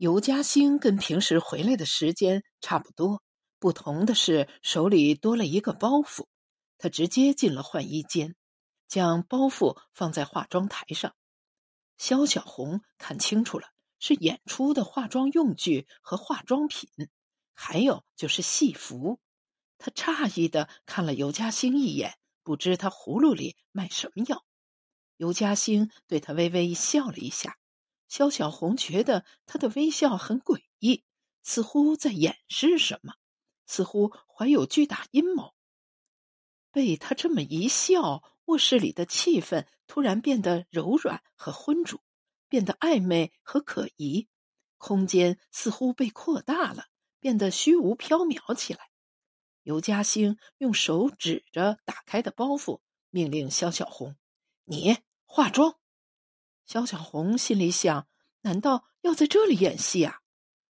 尤嘉兴跟平时回来的时间差不多，不同的是手里多了一个包袱。他直接进了换衣间，将包袱放在化妆台上。肖小红看清楚了，是演出的化妆用具和化妆品，还有就是戏服。他诧异的看了尤嘉兴一眼，不知他葫芦里卖什么药。尤嘉兴对他微微笑了一下。肖小红觉得他的微笑很诡异，似乎在掩饰什么，似乎怀有巨大阴谋。被他这么一笑，卧室里的气氛突然变得柔软和浑浊，变得暧昧和可疑。空间似乎被扩大了，变得虚无缥缈起来。尤嘉兴用手指着打开的包袱，命令肖小红：“你化妆。”肖小红心里想：难道要在这里演戏啊？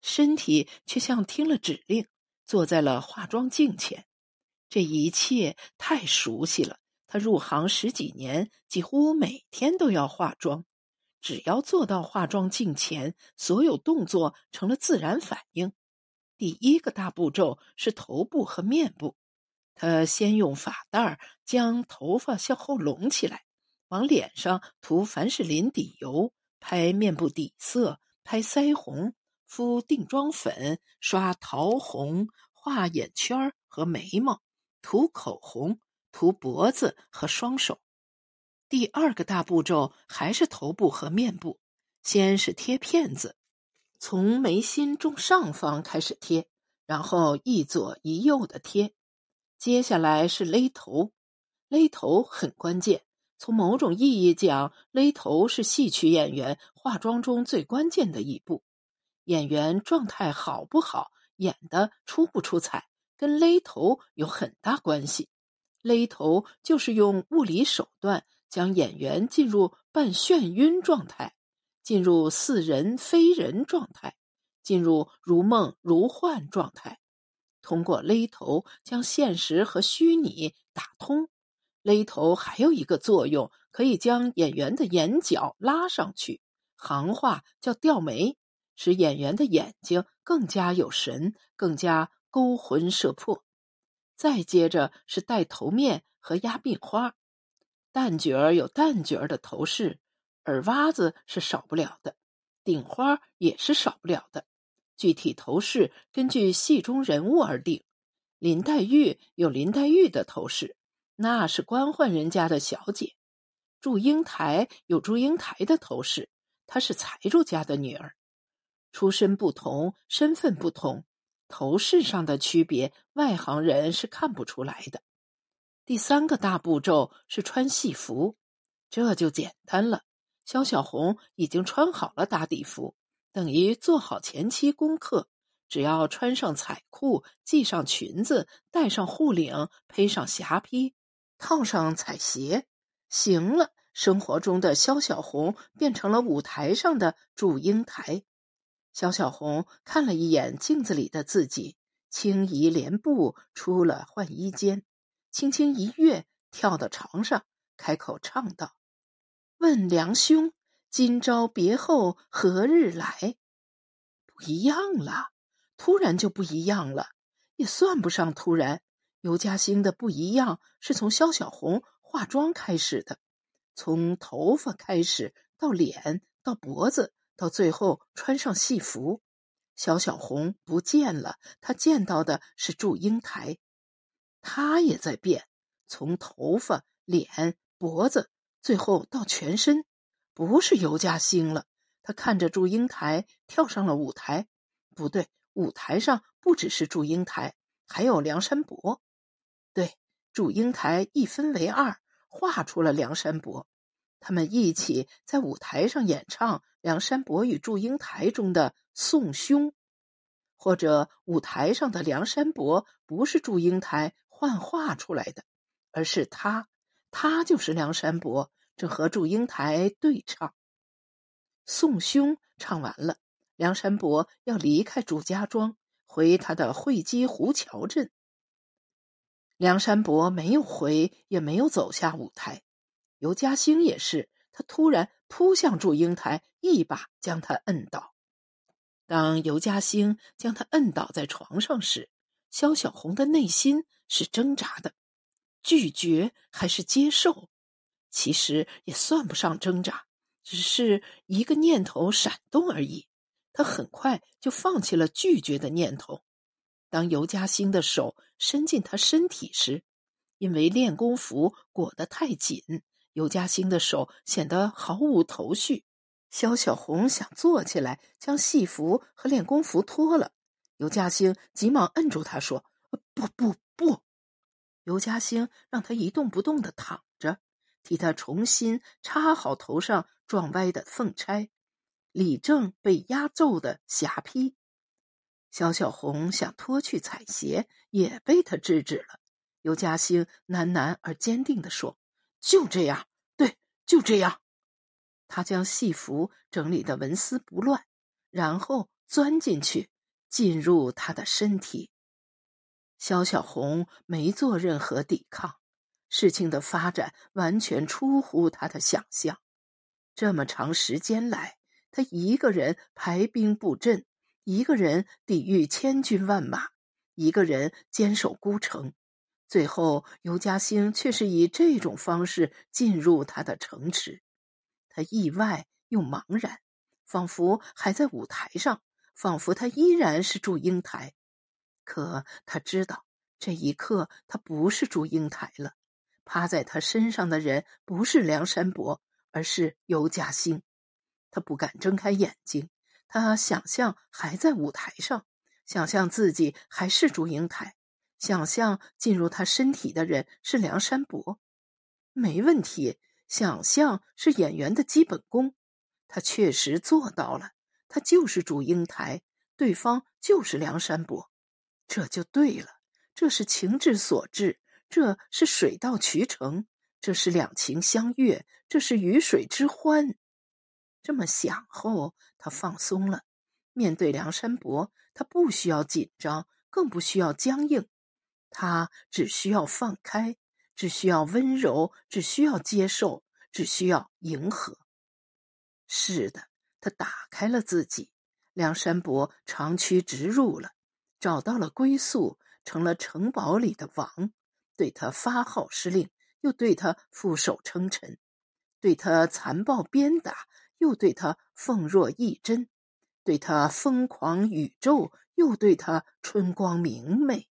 身体却像听了指令，坐在了化妆镜前。这一切太熟悉了。他入行十几年，几乎每天都要化妆。只要坐到化妆镜前，所有动作成了自然反应。第一个大步骤是头部和面部。他先用发带将头发向后拢起来。往脸上涂凡士林底油，拍面部底色，拍腮红，敷定妆粉，刷桃红，画眼圈和眉毛，涂口红，涂脖子和双手。第二个大步骤还是头部和面部，先是贴片子，从眉心中上方开始贴，然后一左一右的贴。接下来是勒头，勒头很关键。从某种意义讲，勒头是戏曲演员化妆中最关键的一步。演员状态好不好，演的出不出彩，跟勒头有很大关系。勒头就是用物理手段将演员进入半眩晕状态，进入似人非人状态，进入如梦如幻状态，通过勒头将现实和虚拟打通。勒头还有一个作用，可以将演员的眼角拉上去，行话叫吊眉，使演员的眼睛更加有神，更加勾魂摄魄。再接着是戴头面和压鬓花，旦角儿有旦角儿的头饰，耳挖子是少不了的，顶花也是少不了的。具体头饰根据戏中人物而定，林黛玉有林黛玉的头饰。那是官宦人家的小姐，祝英台有祝英台的头饰，她是财主家的女儿，出身不同，身份不同，头饰上的区别，外行人是看不出来的。第三个大步骤是穿戏服，这就简单了。肖小红已经穿好了打底服，等于做好前期功课，只要穿上彩裤，系上裙子，戴上护领，披上霞披。套上彩鞋，行了。生活中的肖小红变成了舞台上的祝英台。肖小红看了一眼镜子里的自己，轻移莲步出了换衣间，轻轻一跃，跳到床上，开口唱道：“问梁兄，今朝别后何日来？”不一样了，突然就不一样了，也算不上突然。尤嘉兴的不一样是从肖小红化妆开始的，从头发开始，到脸，到脖子，到最后穿上戏服。肖小红不见了，他见到的是祝英台，他也在变，从头发、脸、脖子，最后到全身，不是尤嘉兴了。他看着祝英台跳上了舞台，不对，舞台上不只是祝英台，还有梁山伯。对，祝英台一分为二，画出了梁山伯，他们一起在舞台上演唱《梁山伯与祝英台》中的宋兄，或者舞台上的梁山伯不是祝英台幻化出来的，而是他，他就是梁山伯，正和祝英台对唱。宋兄唱完了，梁山伯要离开祝家庄，回他的会稽湖桥镇。梁山伯没有回，也没有走下舞台。尤嘉兴也是，他突然扑向祝英台，一把将他摁倒。当尤嘉兴将他摁倒在床上时，肖小红的内心是挣扎的，拒绝还是接受？其实也算不上挣扎，只是一个念头闪动而已。他很快就放弃了拒绝的念头。当尤嘉兴的手伸进他身体时，因为练功服裹得太紧，尤嘉兴的手显得毫无头绪。肖小红想坐起来，将戏服和练功服脱了。尤嘉兴急忙摁住他，说：“不不不！”尤嘉兴让他一动不动的躺着，替他重新插好头上撞歪的凤钗，理正被压皱的霞帔。肖小红想脱去彩鞋，也被他制止了。尤嘉兴喃喃而坚定地说：“就这样，对，就这样。”他将戏服整理得纹丝不乱，然后钻进去，进入他的身体。肖小红没做任何抵抗，事情的发展完全出乎他的想象。这么长时间来，他一个人排兵布阵，一个人抵御千军万马，一个人坚守孤城。最后，尤嘉兴却是以这种方式进入他的城池，他意外又茫然，仿佛还在舞台上，仿佛他依然是祝英台。可他知道，这一刻他不是祝英台了，趴在他身上的人不是梁山伯，而是尤嘉兴。他不敢睁开眼睛，他想象还在舞台上，想象自己还是祝英台。想象进入他身体的人是梁山伯，没问题。想象是演员的基本功，他确实做到了。他就是祝英台，对方就是梁山伯，这就对了。这是情之所至，这是水到渠成，这是两情相悦，这是鱼水之欢。这么想后，他放松了。面对梁山伯，他不需要紧张，更不需要僵硬。他只需要放开，只需要温柔，只需要接受，只需要迎合。是的，他打开了自己。梁山伯长驱直入了，找到了归宿，成了城堡里的王。对他发号施令，又对他俯首称臣；对他残暴鞭打，又对他奉若一针；对他疯狂宇宙，又对他春光明媚。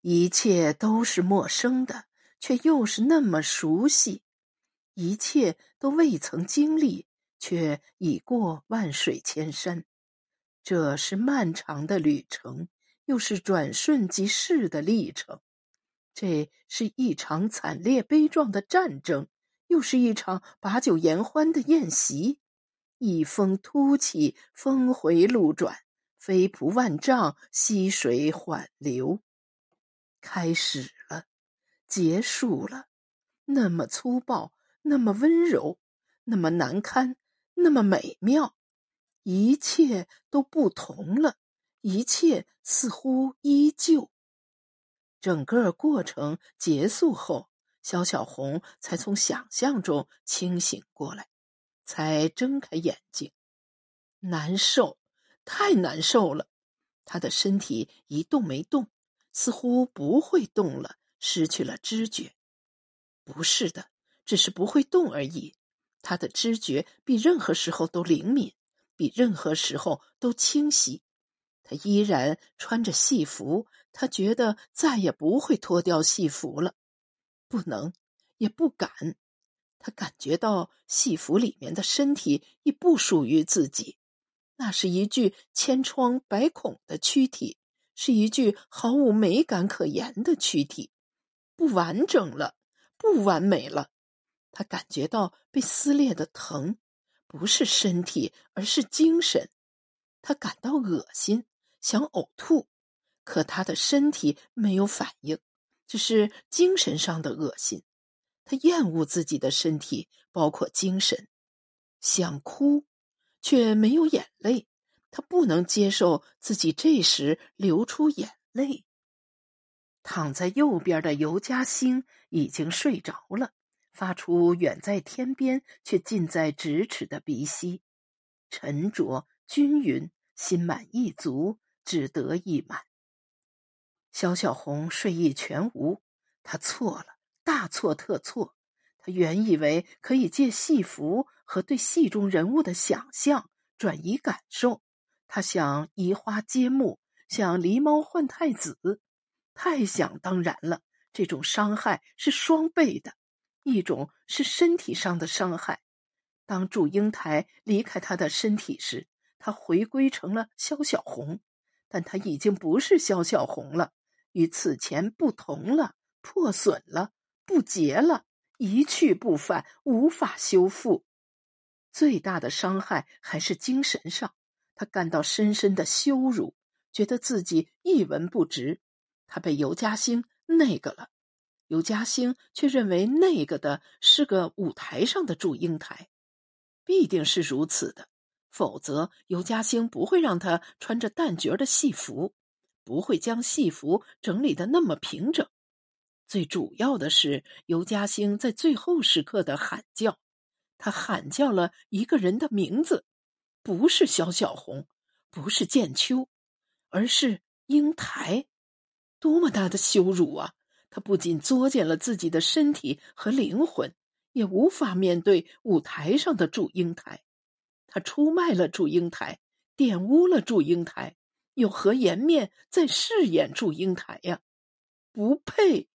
一切都是陌生的，却又是那么熟悉；一切都未曾经历，却已过万水千山。这是漫长的旅程，又是转瞬即逝的历程。这是一场惨烈悲壮的战争，又是一场把酒言欢的宴席。一峰突起，峰回路转；飞瀑万丈，溪水缓流。开始了，结束了，那么粗暴，那么温柔，那么难堪，那么美妙，一切都不同了，一切似乎依旧。整个过程结束后，肖小红才从想象中清醒过来，才睁开眼睛。难受，太难受了，她的身体一动没动。似乎不会动了，失去了知觉。不是的，只是不会动而已。他的知觉比任何时候都灵敏，比任何时候都清晰。他依然穿着戏服，他觉得再也不会脱掉戏服了，不能，也不敢。他感觉到戏服里面的身体已不属于自己，那是一具千疮百孔的躯体。是一具毫无美感可言的躯体，不完整了，不完美了。他感觉到被撕裂的疼，不是身体，而是精神。他感到恶心，想呕吐，可他的身体没有反应，只是精神上的恶心。他厌恶自己的身体，包括精神，想哭，却没有眼泪。他不能接受自己这时流出眼泪。躺在右边的尤嘉兴已经睡着了，发出远在天边却近在咫尺的鼻息，沉着均匀，心满意足，只得意满。萧小红睡意全无，她错了，大错特错。她原以为可以借戏服和对戏中人物的想象转移感受，他想移花接木，想狸猫换太子，太想当然了。这种伤害是双倍的，一种是身体上的伤害。当祝英台离开他的身体时，他回归成了萧小红，但他已经不是萧小红了，与此前不同了，破损了，不洁了。一去不返，无法修复。最大的伤害还是精神上，他感到深深的羞辱，觉得自己一文不值。他被尤嘉兴那个了，尤嘉兴却认为那个的是个舞台上的祝英台，必定是如此的，否则尤嘉兴不会让他穿着旦角的戏服，不会将戏服整理的那么平整。最主要的是，尤嘉兴在最后时刻的喊叫，他喊叫了一个人的名字，不是萧小红，不是建秋，而是英台。多么大的羞辱啊！他不仅作践了自己的身体和灵魂，也无法面对舞台上的祝英台。他出卖了祝英台，玷污了祝英台，有何颜面再饰演祝英台呀？不配！